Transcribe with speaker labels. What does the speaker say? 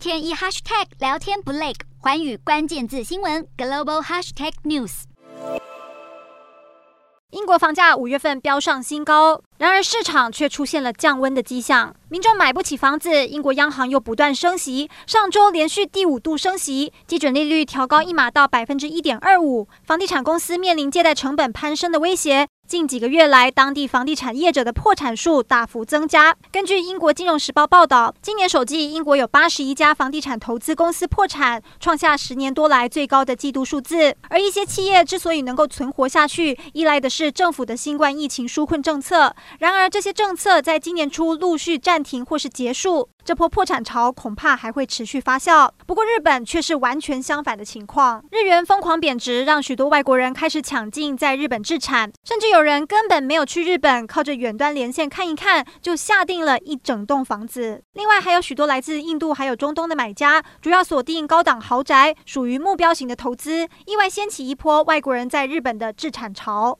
Speaker 1: 天一 hashtag 聊天不累，寰宇关键字新闻 global hashtag news。
Speaker 2: 英国房价五月份飙上新高，然而市场却出现了降温的迹象。民众买不起房子，英国央行又不断升息，上周连续第五度升息，基准利率调高一码到百分之一点二五，房地产公司面临借贷成本攀升的威胁。近几个月来，当地房地产业者的破产数大幅增加。根据英国金融时报报道，今年首季，英国有八十一家房地产投资公司破产，创下十年多来最高的季度数字。而一些企业之所以能够存活下去，依赖的是政府的新冠疫情纾困政策。然而，这些政策在今年初陆续暂停或是结束。这波破产潮恐怕还会持续发酵。不过，日本却是完全相反的情况。日元疯狂贬值，让许多外国人开始抢进在日本置产，甚至有人根本没有去日本，靠着远端连线看一看，就下定了一整栋房子。另外，还有许多来自印度还有中东的买家，主要锁定高档豪宅，属于目标型的投资，意外掀起一波外国人在日本的置产潮。